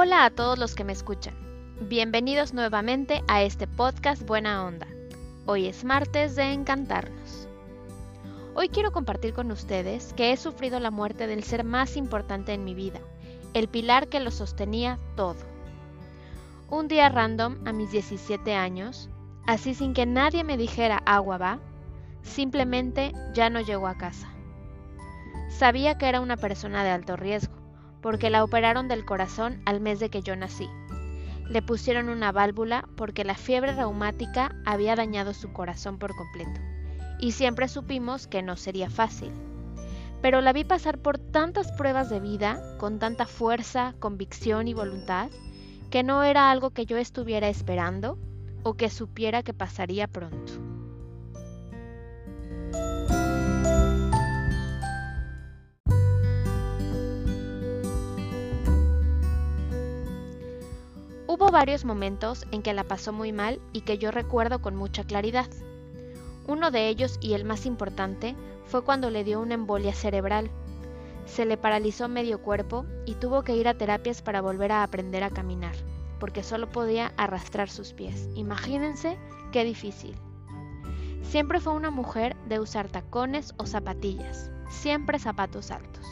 Hola a todos los que me escuchan. Bienvenidos nuevamente a este podcast Buena Onda. Hoy es martes de Encantarnos. Hoy quiero compartir con ustedes que he sufrido la muerte del ser más importante en mi vida, el pilar que lo sostenía todo. Un día random, a mis 17 años, así sin que nadie me dijera agua va, simplemente ya no llegó a casa. Sabía que era una persona de alto riesgo, porque la operaron del corazón al mes de que yo nací. Le pusieron una válvula porque la fiebre reumática había dañado su corazón por completo. Y siempre supimos que no sería fácil. Pero la vi pasar por tantas pruebas de vida, con tanta fuerza, convicción y voluntad, que no era algo que yo estuviera esperando o que supiera que pasaría pronto. Hubo varios momentos en que la pasó muy mal y que yo recuerdo con mucha claridad. Uno de ellos, y el más importante, fue cuando le dio una embolia cerebral. Se le paralizó medio cuerpo y tuvo que ir a terapias para volver a aprender a caminar, porque solo podía arrastrar sus pies. Imagínense qué difícil. Siempre fue una mujer de usar tacones o zapatillas, siempre zapatos altos.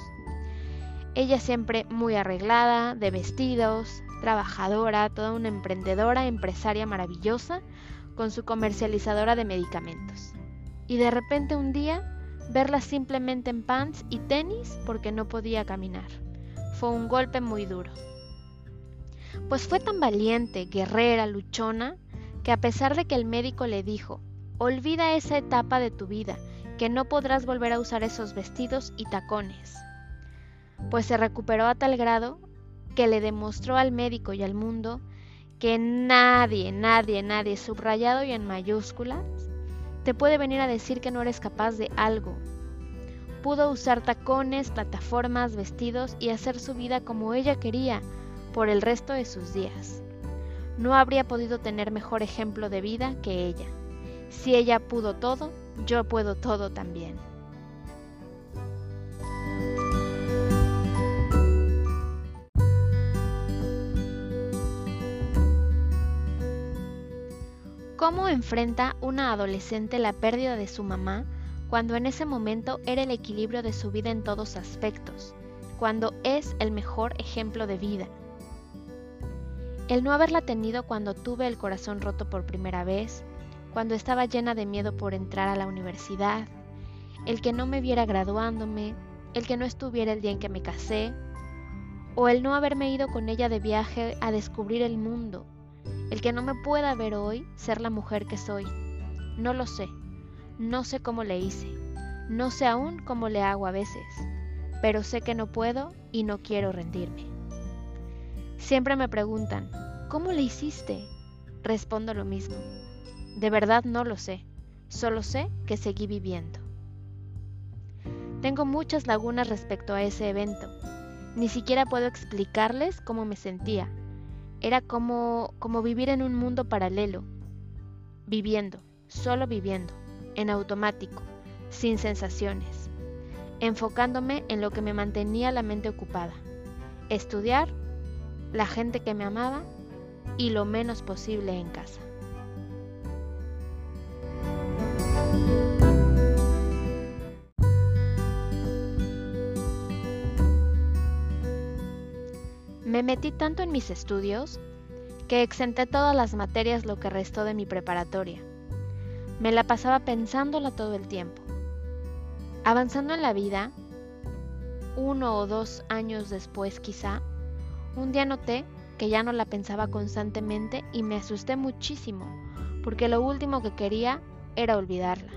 Ella siempre muy arreglada, de vestidos, trabajadora, toda una emprendedora, empresaria maravillosa, con su comercializadora de medicamentos. Y de repente un día verla simplemente en pants y tenis porque no podía caminar. Fue un golpe muy duro. Pues fue tan valiente, guerrera, luchona, que a pesar de que el médico le dijo, olvida esa etapa de tu vida, que no podrás volver a usar esos vestidos y tacones, pues se recuperó a tal grado que le demostró al médico y al mundo que nadie, nadie, nadie, subrayado y en mayúsculas, te puede venir a decir que no eres capaz de algo. Pudo usar tacones, plataformas, vestidos y hacer su vida como ella quería por el resto de sus días. No habría podido tener mejor ejemplo de vida que ella. Si ella pudo todo, yo puedo todo también. ¿Cómo enfrenta una adolescente la pérdida de su mamá cuando en ese momento era el equilibrio de su vida en todos aspectos, cuando es el mejor ejemplo de vida? El no haberla tenido cuando tuve el corazón roto por primera vez, cuando estaba llena de miedo por entrar a la universidad, el que no me viera graduándome, el que no estuviera el día en que me casé, o el no haberme ido con ella de viaje a descubrir el mundo, el que no me pueda ver hoy ser la mujer que soy. No lo sé. No sé cómo le hice. No sé aún cómo le hago a veces. Pero sé que no puedo y no quiero rendirme. Siempre me preguntan, ¿cómo le hiciste? Respondo lo mismo. De verdad no lo sé. Solo sé que seguí viviendo. Tengo muchas lagunas respecto a ese evento. Ni siquiera puedo explicarles cómo me sentía, era como, como vivir en un mundo paralelo, viviendo, solo viviendo, en automático, sin sensaciones, enfocándome en lo que me mantenía la mente ocupada, estudiar, la gente que me amaba y lo menos posible en casa. Me metí tanto en mis estudios que exenté todas las materias lo que restó de mi preparatoria. Me la pasaba pensándola todo el tiempo. Avanzando en la vida, uno o dos años después quizá, un día noté que ya no la pensaba constantemente y me asusté muchísimo, porque lo último que quería era olvidarla.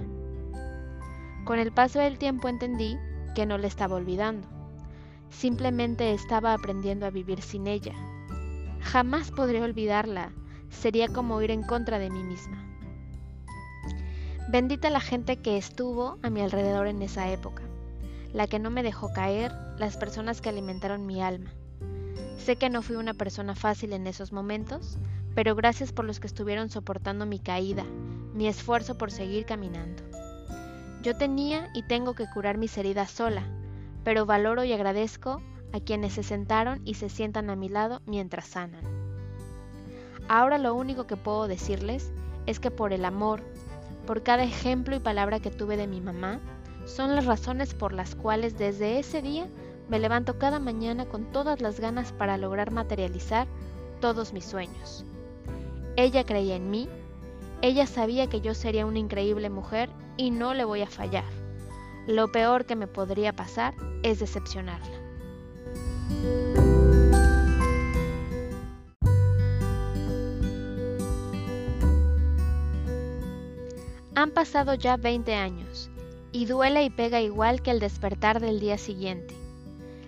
Con el paso del tiempo entendí que no la estaba olvidando Simplemente estaba aprendiendo a vivir sin ella. Jamás podré olvidarla. Sería como ir en contra de mí misma. Bendita la gente que estuvo a mi alrededor en esa época, la que no me dejó caer, las personas que alimentaron mi alma. Sé que no fui una persona fácil en esos momentos, pero gracias por los que estuvieron soportando mi caída, mi esfuerzo por seguir caminando. Yo tenía y tengo que curar mis heridas sola, pero valoro y agradezco a quienes se sentaron y se sientan a mi lado mientras sanan. Ahora lo único que puedo decirles es que por el amor, por cada ejemplo y palabra que tuve de mi mamá, son las razones por las cuales desde ese día me levanto cada mañana con todas las ganas para lograr materializar todos mis sueños. Ella creía en mí, ella sabía que yo sería una increíble mujer y no le voy a fallar. Lo peor que me podría pasar es decepcionarla. Han pasado ya 20 años y duele y pega igual que el despertar del día siguiente.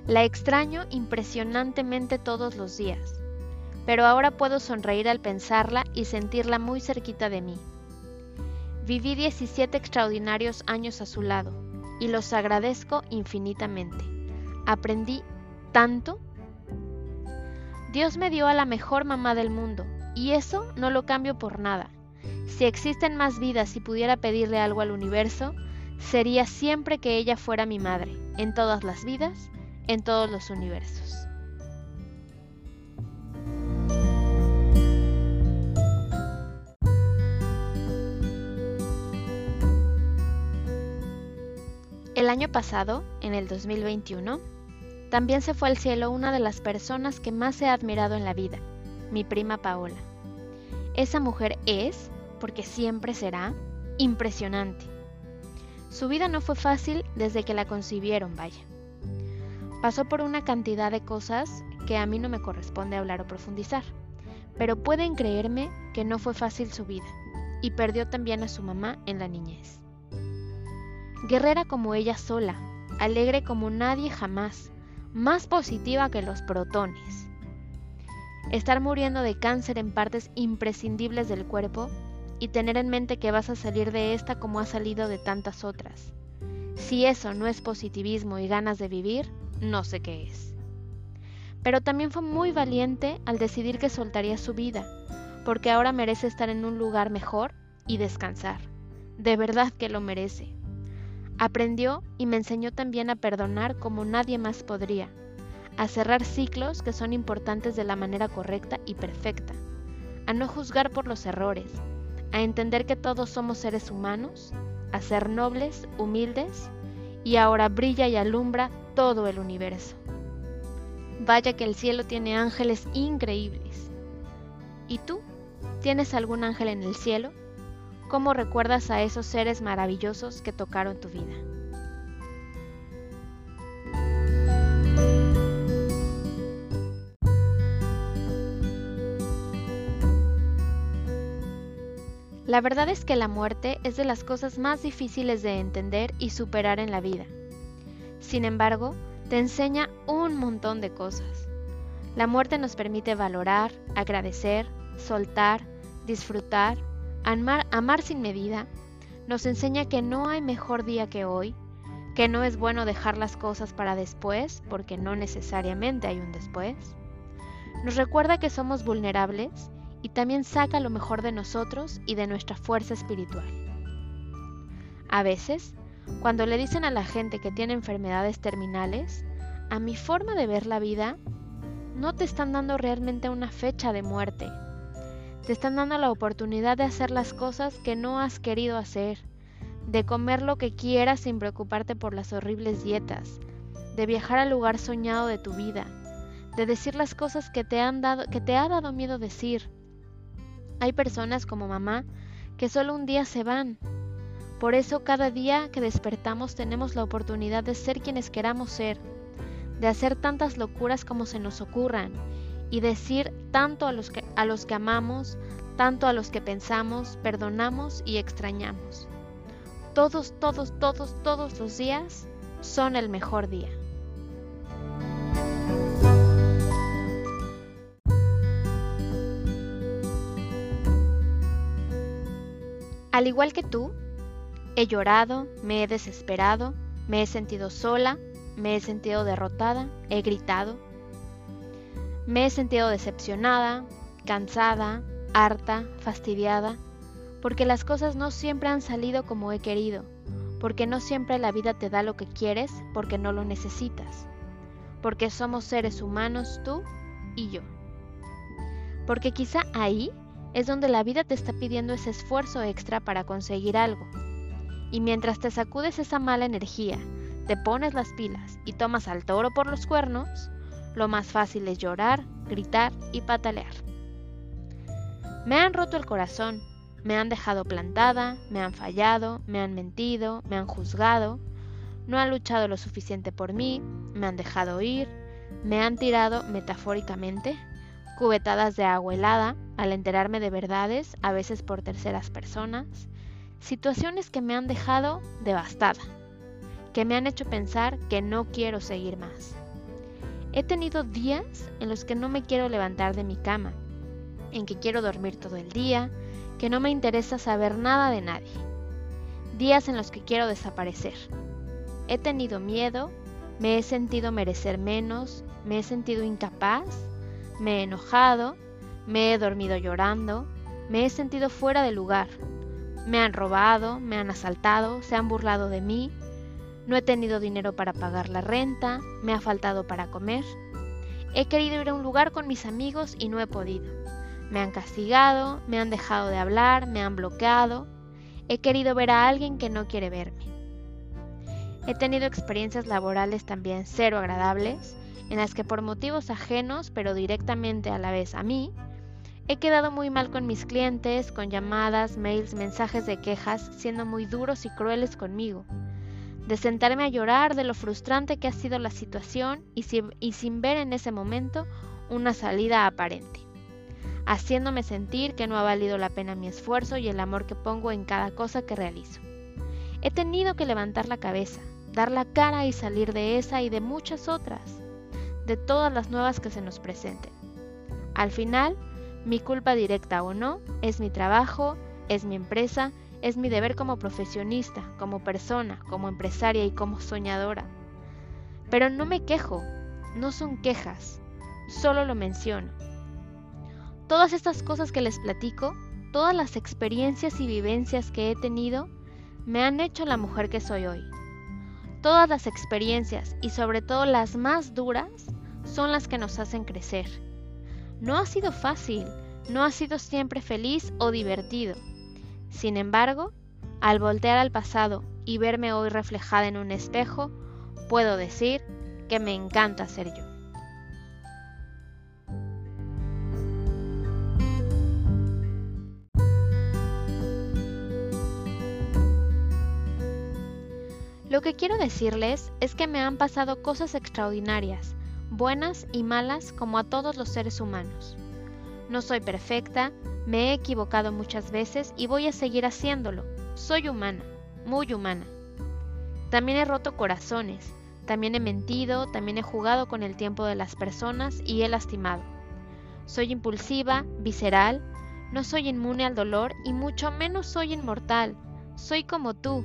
La extraño impresionantemente todos los días, pero ahora puedo sonreír al pensarla y sentirla muy cerquita de mí. Viví 17 extraordinarios años a su lado y los agradezco infinitamente. Aprendí tanto. Dios me dio a la mejor mamá del mundo y eso no lo cambio por nada. Si existen más vidas y pudiera pedirle algo al universo, sería siempre que ella fuera mi madre, en todas las vidas, en todos los universos. Año pasado, en el 2021, también se fue al cielo una de las personas que más he admirado en la vida, mi prima Paola. Esa mujer es, porque siempre será, impresionante. Su vida no fue fácil desde que la concibieron, vaya. Pasó por una cantidad de cosas que a mí no me corresponde hablar o profundizar, pero pueden creerme que no fue fácil su vida, y perdió también a su mamá en la niñez. Guerrera como ella sola, alegre como nadie jamás, más positiva que los protones. Estar muriendo de cáncer en partes imprescindibles del cuerpo y tener en mente que vas a salir de esta como ha salido de tantas otras. Si eso no es positivismo y ganas de vivir, no sé qué es. Pero también fue muy valiente al decidir que soltaría su vida, porque ahora merece estar en un lugar mejor y descansar. De verdad que lo merece. Aprendió y me enseñó también a perdonar como nadie más podría, a cerrar ciclos que son importantes de la manera correcta y perfecta, a no juzgar por los errores, a entender que todos somos seres humanos, a ser nobles, humildes, y ahora brilla y alumbra todo el universo. Vaya que el cielo tiene ángeles increíbles. ¿Y tú? ¿Tienes algún ángel en el cielo? ¿Cómo recuerdas a esos seres maravillosos que tocaron tu vida? La verdad es que la muerte es de las cosas más difíciles de entender y superar en la vida. Sin embargo, te enseña un montón de cosas. La muerte nos permite valorar, agradecer, soltar, disfrutar, Amar, sin medida nos enseña que no hay mejor día que hoy, que no es bueno dejar las cosas para después, porque no necesariamente hay un después. Nos recuerda que somos vulnerables y también saca lo mejor de nosotros y de nuestra fuerza espiritual. A veces, cuando le dicen a la gente que tiene enfermedades terminales, a mi forma de ver la vida, no te están dando realmente una fecha de muerte, te están dando la oportunidad de hacer las cosas que no has querido hacer, de comer lo que quieras sin preocuparte por las horribles dietas, de viajar al lugar soñado de tu vida, de decir las cosas que te han dado que te ha dado miedo decir. Hay personas como mamá que solo un día se van. Por eso cada día que despertamos tenemos la oportunidad de ser quienes queramos ser, de hacer tantas locuras como se nos ocurran y decir tanto a los, que, a los que amamos, tanto a los que pensamos, perdonamos y extrañamos. Todos, todos, todos, todos los días son el mejor día. Al igual que tú, he llorado, me he desesperado, me he sentido sola, me he sentido derrotada, he gritado, me he sentido decepcionada, cansada, harta, fastidiada, porque las cosas no siempre han salido como he querido, porque no siempre la vida te da lo que quieres porque no lo necesitas, porque somos seres humanos tú y yo. Porque quizá ahí es donde la vida te está pidiendo ese esfuerzo extra para conseguir algo. Y mientras te sacudes esa mala energía, te pones las pilas y tomas al toro por los cuernos, lo más fácil es llorar, gritar y patalear. Me han roto el corazón, me han dejado plantada, me han fallado, me han mentido, me han juzgado, no han luchado lo suficiente por mí, me han dejado ir, me han tirado, metafóricamente, cubetadas de agua helada al enterarme de verdades, a veces por terceras personas, situaciones que me han dejado devastada, que me han hecho pensar que no quiero seguir más. He tenido días en los que no me quiero levantar de mi cama, en que quiero dormir todo el día, que no me interesa saber nada de nadie. Días en los que quiero desaparecer. He tenido miedo, me he sentido merecer menos, me he sentido incapaz, me he enojado, me he dormido llorando, me he sentido fuera de lugar. Me han robado, me han asaltado, se han burlado de mí, no he tenido dinero para pagar la renta, me ha faltado para comer. He querido ir a un lugar con mis amigos y no he podido. Me han castigado, me han dejado de hablar, me han bloqueado. He querido ver a alguien que no quiere verme. He tenido experiencias laborales también cero agradables, en las que por motivos ajenos, pero directamente a la vez a mí, he quedado muy mal con mis clientes, con llamadas, mails, mensajes de quejas, siendo muy duros y crueles conmigo. De sentarme a llorar de lo frustrante que ha sido la situación y sin, ver en ese momento una salida aparente haciéndome sentir que no ha valido la pena mi esfuerzo y el amor que pongo en cada cosa que realizo. He tenido que levantar la cabeza, dar la cara y salir de esa y de muchas otras, de todas las nuevas que se nos presenten. Al final, mi culpa directa o no, es mi trabajo, es mi empresa, es mi deber como profesionista, como persona, como empresaria y como soñadora. Pero no me quejo, no son quejas, solo lo menciono Todas estas cosas que les platico, todas las experiencias y vivencias que he tenido, me han hecho la mujer que soy hoy. Todas las experiencias y sobre todo las más duras son las que nos hacen crecer. No ha sido fácil, no ha sido siempre feliz o divertido. Sin embargo, al voltear al pasado y verme hoy reflejada en un espejo, puedo decir que me encanta ser yo. Lo que quiero decirles es que me han pasado cosas extraordinarias, buenas y malas como a todos los seres humanos. No soy perfecta, me he equivocado muchas veces y voy a seguir haciéndolo. Soy humana, muy humana. También he roto corazones, también he mentido, también he jugado con el tiempo de las personas y he lastimado. Soy impulsiva, visceral, no soy inmune al dolor y mucho menos soy inmortal. Soy como tú,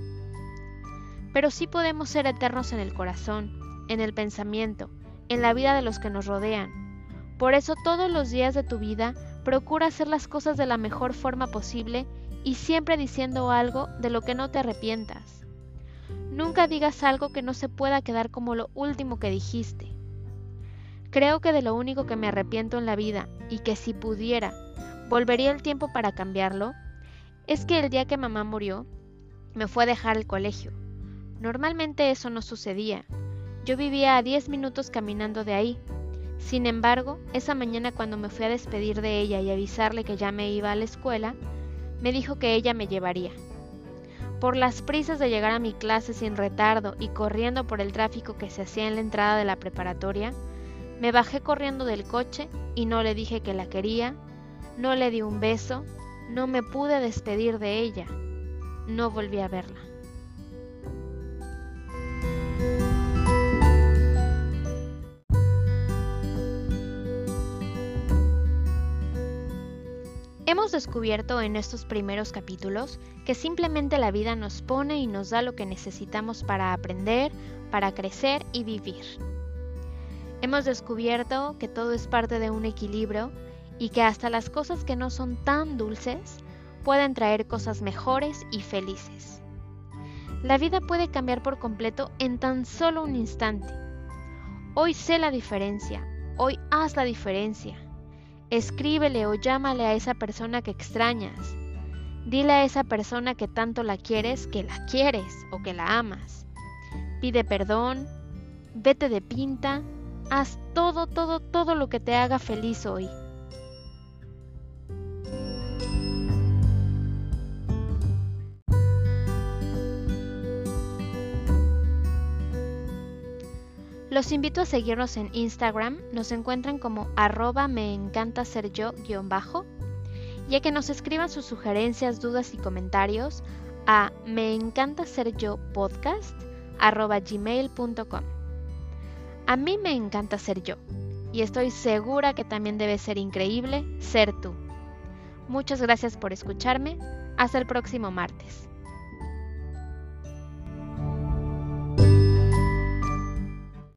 pero sí podemos ser eternos en el corazón, en el pensamiento, en la vida de los que nos rodean. Por eso todos los días de tu vida procura hacer las cosas de la mejor forma posible y siempre diciendo algo de lo que no te arrepientas. Nunca digas algo que no se pueda quedar como lo último que dijiste. Creo que de lo único que me arrepiento en la vida y que si pudiera, volvería el tiempo para cambiarlo, es que el día que mamá murió, me fue a dejar el colegio Normalmente eso no sucedía. Yo vivía a 10 minutos caminando de ahí. Sin embargo, esa mañana cuando me fui a despedir de ella y avisarle que ya me iba a la escuela, me dijo que ella me llevaría. Por las prisas de llegar a mi clase sin retardo y corriendo por el tráfico que se hacía en la entrada de la preparatoria, me bajé corriendo del coche y no le dije que la quería, no le di un beso, no me pude despedir de ella, no volví a verla. Hemos descubierto en estos primeros capítulos que simplemente la vida nos pone y nos da lo que necesitamos para aprender, para crecer y vivir. Hemos descubierto que todo es parte de un equilibrio y que hasta las cosas que no son tan dulces pueden traer cosas mejores y felices. La vida puede cambiar por completo en tan solo un instante. Hoy sé la diferencia, hoy haz la diferencia. Escríbele o llámale a esa persona que extrañas. Dile a esa persona que tanto la quieres que la quieres o que la amas. Pide perdón, vete de pinta, haz todo, todo, todo lo que te haga feliz hoy. Los invito a seguirnos en Instagram, nos encuentran como arroba me encanta ser yo bajo, que nos escriban sus sugerencias, dudas y comentarios a me encanta ser yo podcast arroba gmail.com. A mí me encanta ser yo, y estoy segura que también debe ser increíble ser tú. Muchas gracias por escucharme, hasta el próximo martes.